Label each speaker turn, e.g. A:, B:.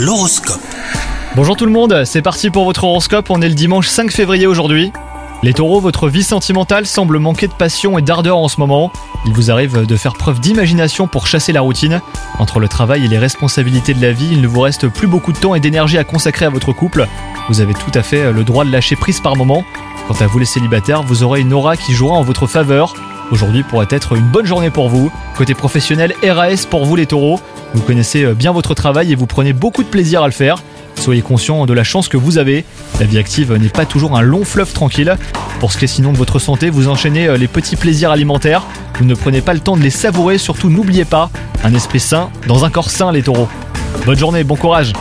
A: L'horoscope.
B: Bonjour tout le monde, c'est parti pour votre horoscope, on est le dimanche 5 février aujourd'hui. Les taureaux, votre vie sentimentale semble manquer de passion et d'ardeur en ce moment. Il vous arrive de faire preuve d'imagination pour chasser la routine. Entre le travail et les responsabilités de la vie, il ne vous reste plus beaucoup de temps et d'énergie à consacrer à votre couple. Vous avez tout à fait le droit de lâcher prise par moment. Quant à vous les célibataires, vous aurez une aura qui jouera en votre faveur. Aujourd'hui pourrait être une bonne journée pour vous. Côté professionnel, RAS pour vous les taureaux. Vous connaissez bien votre travail et vous prenez beaucoup de plaisir à le faire. Soyez conscient de la chance que vous avez. La vie active n'est pas toujours un long fleuve tranquille. Pour ce qui est sinon de votre santé, vous enchaînez les petits plaisirs alimentaires. Vous ne prenez pas le temps de les savourer, surtout n'oubliez pas, un esprit sain dans un corps sain les taureaux. Bonne journée, bon courage